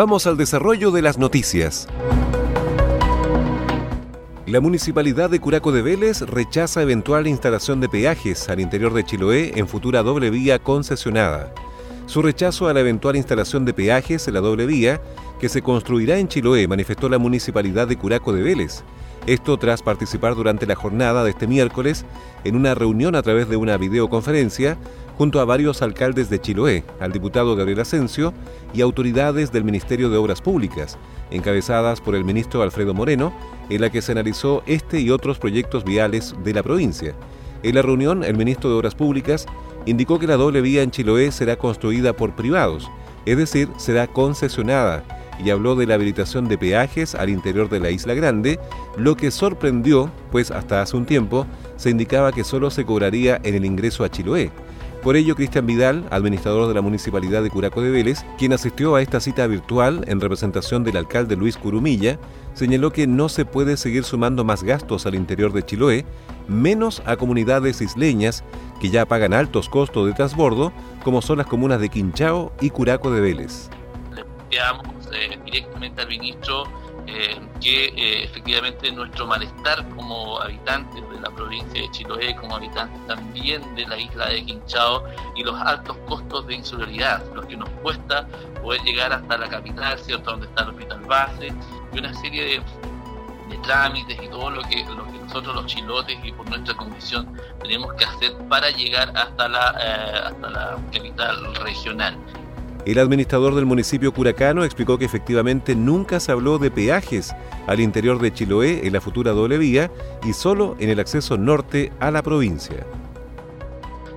Vamos al desarrollo de las noticias. La Municipalidad de Curaco de Vélez rechaza eventual instalación de peajes al interior de Chiloé en futura doble vía concesionada. Su rechazo a la eventual instalación de peajes en la doble vía que se construirá en Chiloé manifestó la Municipalidad de Curaco de Vélez, esto tras participar durante la jornada de este miércoles en una reunión a través de una videoconferencia junto a varios alcaldes de Chiloé, al diputado Gabriel Asensio y autoridades del Ministerio de Obras Públicas, encabezadas por el ministro Alfredo Moreno, en la que se analizó este y otros proyectos viales de la provincia. En la reunión, el ministro de Obras Públicas indicó que la doble vía en Chiloé será construida por privados, es decir, será concesionada y habló de la habilitación de peajes al interior de la Isla Grande, lo que sorprendió, pues hasta hace un tiempo se indicaba que solo se cobraría en el ingreso a Chiloé. Por ello, Cristian Vidal, administrador de la Municipalidad de Curaco de Vélez, quien asistió a esta cita virtual en representación del alcalde Luis Curumilla, señaló que no se puede seguir sumando más gastos al interior de Chiloé, menos a comunidades isleñas que ya pagan altos costos de transbordo, como son las comunas de Quinchao y Curaco de Vélez. Eh, directamente al ministro eh, que eh, efectivamente nuestro malestar como habitantes de la provincia de Chiloé, como habitantes también de la isla de Quinchao y los altos costos de insularidad, lo que nos cuesta poder llegar hasta la capital, ¿cierto? Donde está el hospital base y una serie de, trámites y todo lo que, nosotros los chilotes y por nuestra condición tenemos que hacer para llegar hasta la, hasta la capital regional. El administrador del municipio curacano explicó que efectivamente nunca se habló de peajes al interior de Chiloé en la futura doble vía y solo en el acceso norte a la provincia.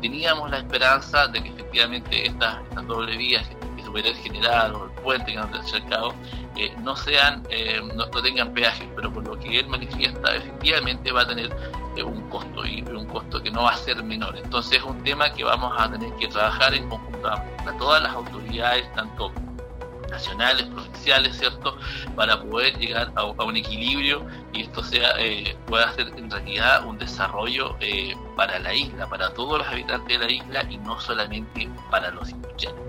Teníamos la esperanza de que efectivamente estas, doble vías, el superior general o el puente que nos acercado, eh, no sean, eh, no, tengan peajes, pero por lo que él manifiesta, efectivamente va a tener eh, un costo y un costo que no va a ser menor. Entonces es un tema que vamos a tener que trabajar en conjunto a, todas las autoridades, tanto nacionales, provinciales, ¿cierto? Para poder llegar a, un equilibrio y esto sea pueda ser en realidad un desarrollo para la isla, para todos los habitantes de la isla y no solamente para los industriales.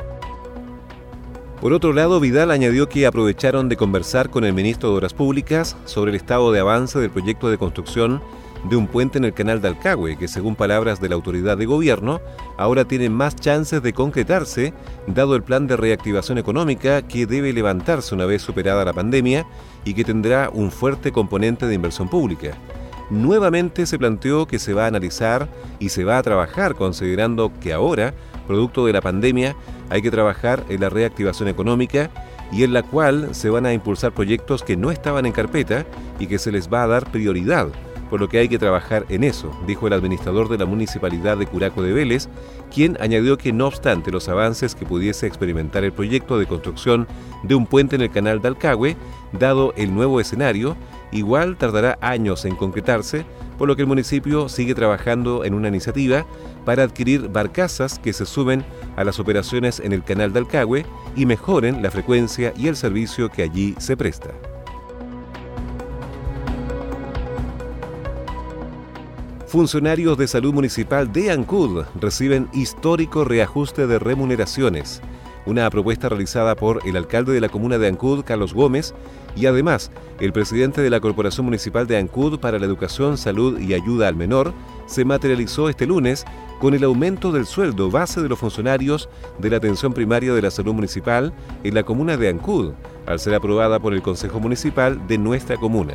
Por otro lado, Vidal añadió que aprovecharon de conversar con el ministro de Obras Públicas sobre el estado de avance del proyecto de construcción de un puente en el canal de Alcagüe, que según palabras de la autoridad de gobierno, ahora tiene más chances de concretarse, dado el plan de reactivación económica que debe levantarse una vez superada la pandemia y que tendrá un fuerte componente de inversión pública. Nuevamente se planteó que se va a analizar y se va a trabajar considerando que ahora, producto de la pandemia, hay que trabajar en la reactivación económica y en la cual se van a impulsar proyectos que no estaban en carpeta y que se les va a dar prioridad, por lo que hay que trabajar en eso, dijo el administrador de la Municipalidad de Curaco de Vélez, quien añadió que no obstante los avances que pudiese experimentar el proyecto de construcción de un puente en el canal de Alcagüe, dado el nuevo escenario, igual tardará años en concretarse, por lo que el municipio sigue trabajando en una iniciativa para adquirir barcazas que se suben a las operaciones en el canal de Alcagüe y mejoren la frecuencia y el servicio que allí se presta. Funcionarios de salud municipal de Ancud reciben histórico reajuste de remuneraciones una propuesta realizada por el alcalde de la comuna de Ancud, Carlos Gómez, y además el presidente de la Corporación Municipal de Ancud para la Educación, Salud y Ayuda al Menor, se materializó este lunes con el aumento del sueldo base de los funcionarios de la atención primaria de la salud municipal en la comuna de Ancud, al ser aprobada por el Consejo Municipal de nuestra comuna.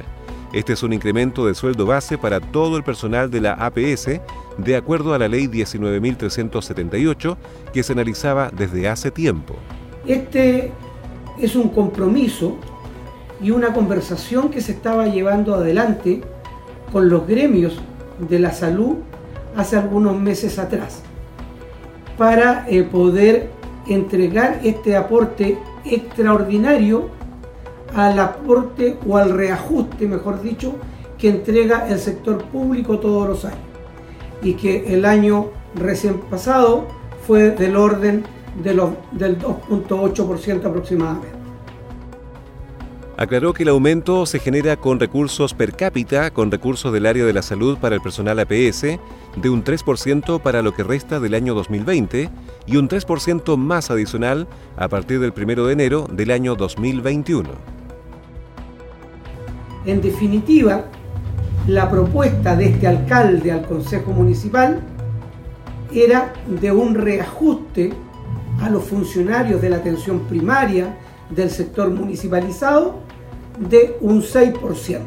Este es un incremento de sueldo base para todo el personal de la APS, de acuerdo a la ley 19.378, que se analizaba desde hace tiempo. Este es un compromiso y una conversación que se estaba llevando adelante con los gremios de la salud hace algunos meses atrás para eh, poder entregar este aporte extraordinario al aporte o al reajuste, mejor dicho, que entrega el sector público todos los años y que el año recién pasado fue del orden de los, del 2.8% aproximadamente. Aclaró que el aumento se genera con recursos per cápita, con recursos del área de la salud para el personal APS, de un 3% para lo que resta del año 2020 y un 3% más adicional a partir del 1 de enero del año 2021. En definitiva, la propuesta de este alcalde al Consejo Municipal era de un reajuste a los funcionarios de la atención primaria del sector municipalizado de un 6%.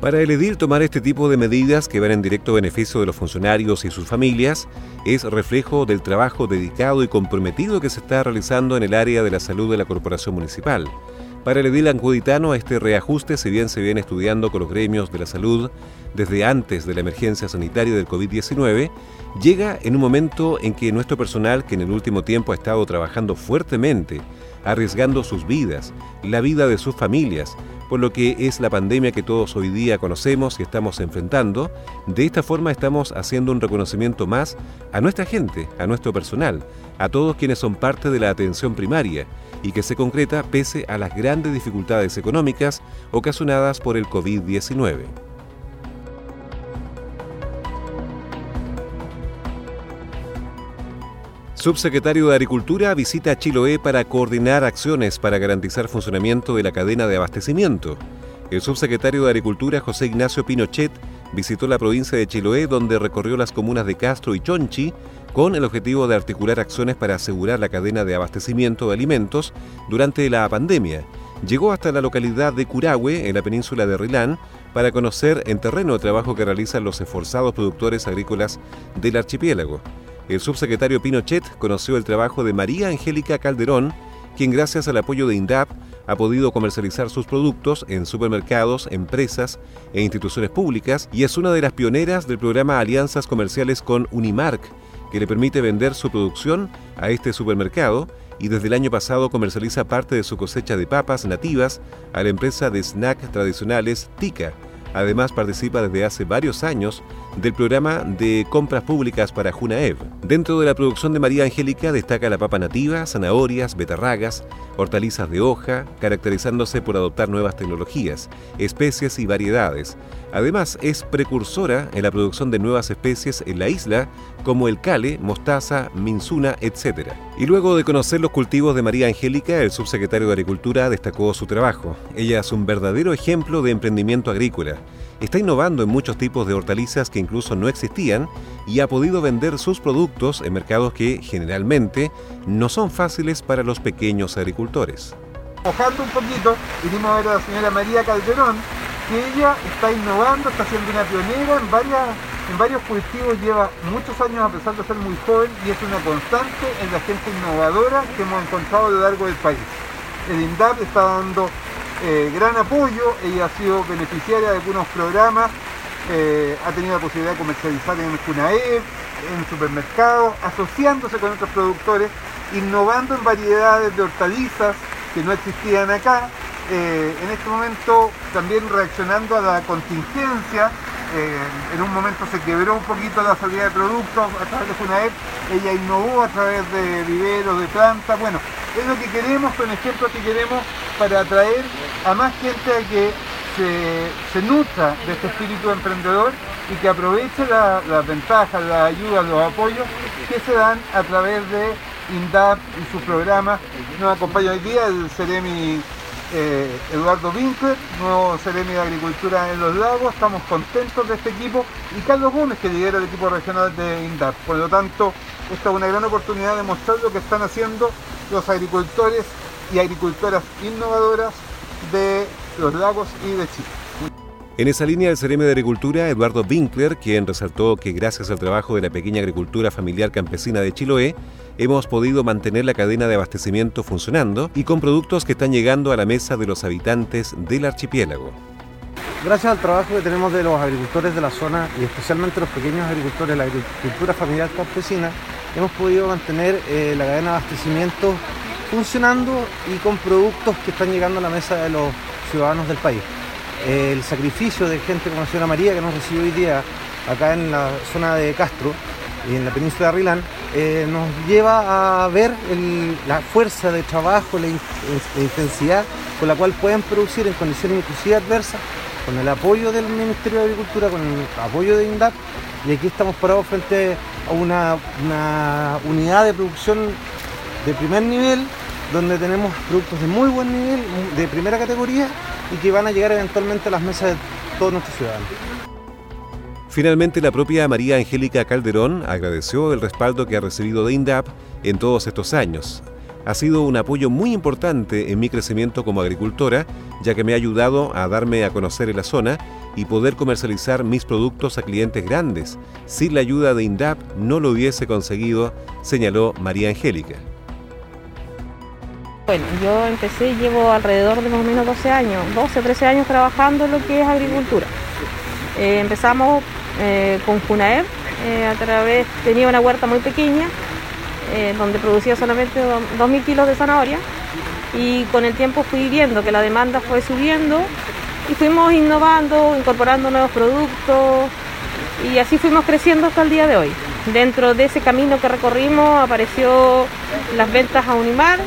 Para el edil tomar este tipo de medidas que van en directo beneficio de los funcionarios y sus familias es reflejo del trabajo dedicado y comprometido que se está realizando en el área de la salud de la corporación municipal. Para el edil ancuditano, este reajuste, si bien se viene estudiando con los gremios de la salud desde antes de la emergencia sanitaria del COVID-19, llega en un momento en que nuestro personal, que en el último tiempo ha estado trabajando fuertemente, arriesgando sus vidas, la vida de sus familias, por lo que es la pandemia que todos hoy día conocemos y estamos enfrentando, de esta forma estamos haciendo un reconocimiento más a nuestra gente, a nuestro personal, a todos quienes son parte de la atención primaria y que se concreta pese a las grandes dificultades económicas ocasionadas por el COVID-19. Subsecretario de Agricultura visita Chiloé para coordinar acciones para garantizar funcionamiento de la cadena de abastecimiento. El subsecretario de Agricultura, José Ignacio Pinochet, visitó la provincia de Chiloé donde recorrió las comunas de Castro y Chonchi con el objetivo de articular acciones para asegurar la cadena de abastecimiento de alimentos durante la pandemia. Llegó hasta la localidad de Curahue, en la península de Rilán, para conocer en terreno el trabajo que realizan los esforzados productores agrícolas del archipiélago. El subsecretario Pinochet conoció el trabajo de María Angélica Calderón, quien gracias al apoyo de INDAP ha podido comercializar sus productos en supermercados, empresas e instituciones públicas y es una de las pioneras del programa Alianzas Comerciales con Unimark, que le permite vender su producción a este supermercado y desde el año pasado comercializa parte de su cosecha de papas nativas a la empresa de snack tradicionales Tica Además participa desde hace varios años del programa de compras públicas para Junaev. Dentro de la producción de María Angélica destaca la papa nativa, zanahorias, betarragas, hortalizas de hoja, caracterizándose por adoptar nuevas tecnologías, especies y variedades. Además, es precursora en la producción de nuevas especies en la isla, como el cale, mostaza, minzuna, etc. Y luego de conocer los cultivos de María Angélica, el subsecretario de Agricultura destacó su trabajo. Ella es un verdadero ejemplo de emprendimiento agrícola. Está innovando en muchos tipos de hortalizas que incluso no existían y ha podido vender sus productos en mercados que generalmente no son fáciles para los pequeños agricultores. Bajando un poquito, vinimos a ver a la señora María Calderón, que ella está innovando, está siendo una pionera en, varias, en varios cultivos, lleva muchos años a pesar de ser muy joven y es una constante en la gente innovadora que hemos encontrado a lo largo del país. El INDAP está dando eh, gran apoyo, ella ha sido beneficiaria de algunos programas, eh, ha tenido la posibilidad de comercializar en CUNAE, en supermercados, asociándose con otros productores, innovando en variedades de hortalizas que no existían acá, eh, en este momento también reaccionando a la contingencia, eh, en un momento se quebró un poquito la salida de productos a través de FUNAEP, ella innovó a través de viveros, de plantas, bueno, es lo que queremos, son ejemplos que queremos para atraer a más gente a que se, nutra de este espíritu emprendedor y que aproveche las ventajas, las ayudas, los apoyos que se dan a través de INDAP y sus programas. Nos acompaña hoy día el Ceremi eh, Eduardo Winkler, nuevo Ceremi de Agricultura en los Lagos. Estamos contentos de este equipo y Carlos Gómez, que lidera el equipo regional de INDAP. Por lo tanto, esta es una gran oportunidad de mostrar lo que están haciendo los agricultores y agricultoras innovadoras de los lagos y de Chile. En esa línea del CRM de Agricultura, Eduardo Winkler, quien resaltó que gracias al trabajo de la pequeña agricultura familiar campesina de Chiloé, hemos podido mantener la cadena de abastecimiento funcionando y con productos que están llegando a la mesa de los habitantes del archipiélago. Gracias al trabajo que tenemos de los agricultores de la zona y especialmente los pequeños agricultores de la agricultura familiar campesina, hemos podido mantener eh, la cadena de abastecimiento funcionando y con productos que están llegando a la mesa de los ciudadanos del país. El sacrificio de gente como la señora María que nos recibió hoy día acá en la zona de Castro y en la península de Arrilán, eh, nos lleva a ver la fuerza de trabajo, la, intensidad con la cual pueden producir en condiciones inclusive adversas, con el apoyo del Ministerio de Agricultura, con el apoyo de INDAP, y aquí estamos parados frente a una unidad de producción de primer nivel, donde tenemos productos de muy buen nivel, de primera categoría, y que van a llegar eventualmente a las mesas de todos nuestros ciudadanos. Finalmente, la propia María Angélica Calderón agradeció el respaldo que ha recibido de INDAP en todos estos años. Ha sido un apoyo muy importante en mi crecimiento como agricultora, ya que me ha ayudado a darme a conocer en la zona y poder comercializar mis productos a clientes grandes. Sin la ayuda de INDAP no lo hubiese conseguido, señaló María Angélica. Bueno, yo empecé, llevo alrededor de más o menos 12 años, 12, 13 años trabajando en lo que es agricultura. Eh, empezamos eh, con Junaer, eh, a través, tenía una huerta muy pequeña, donde producía solamente 2.000 kilos de zanahoria, y con el tiempo fui viendo que la demanda fue subiendo y fuimos innovando, incorporando nuevos productos, y así fuimos creciendo hasta el día de hoy. Dentro de ese camino que recorrimos apareció las ventas a Unimar,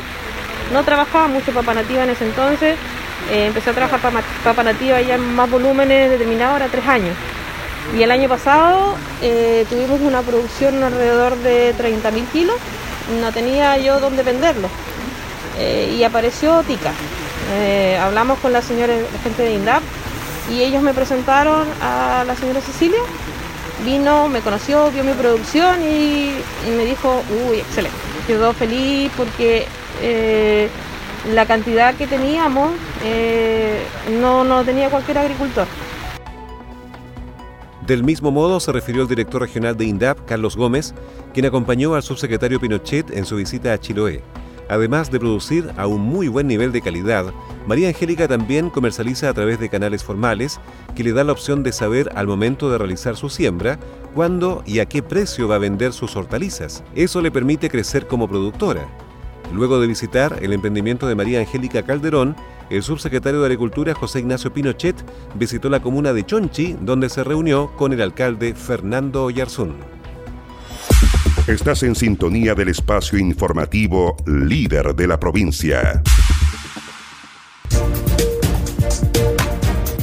no trabajaba mucho papa nativa en ese entonces, eh, empecé a trabajar papa, nativa ya en más volúmenes determinados, ahora tres años. Y el año pasado eh, tuvimos una producción alrededor de 30.000 kilos, no tenía yo dónde venderlo. Eh, y apareció Tica. hablamos con la señora, la gente de INDAP, y ellos me presentaron a la señora Cecilia. Vino, me conoció, vio mi producción y, y me dijo, uy, excelente. Quedó feliz porque eh, la cantidad que teníamos eh, no, no tenía cualquier agricultor. Del mismo modo se refirió el director regional de INDAP, Carlos Gómez, quien acompañó al subsecretario Pinochet en su visita a Chiloé. Además de producir a un muy buen nivel de calidad, María Angélica también comercializa a través de canales formales que le dan la opción de saber al momento de realizar su siembra cuándo y a qué precio va a vender sus hortalizas. Eso le permite crecer como productora. Luego de visitar el emprendimiento de María Angélica Calderón, el subsecretario de Agricultura José Ignacio Pinochet visitó la comuna de Chonchi, donde se reunió con el alcalde Fernando Oyarzún. Estás en sintonía del espacio informativo líder de la provincia.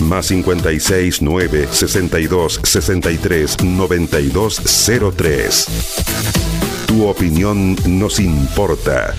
Más 56 9 62 63 92 03. Tu opinión nos importa.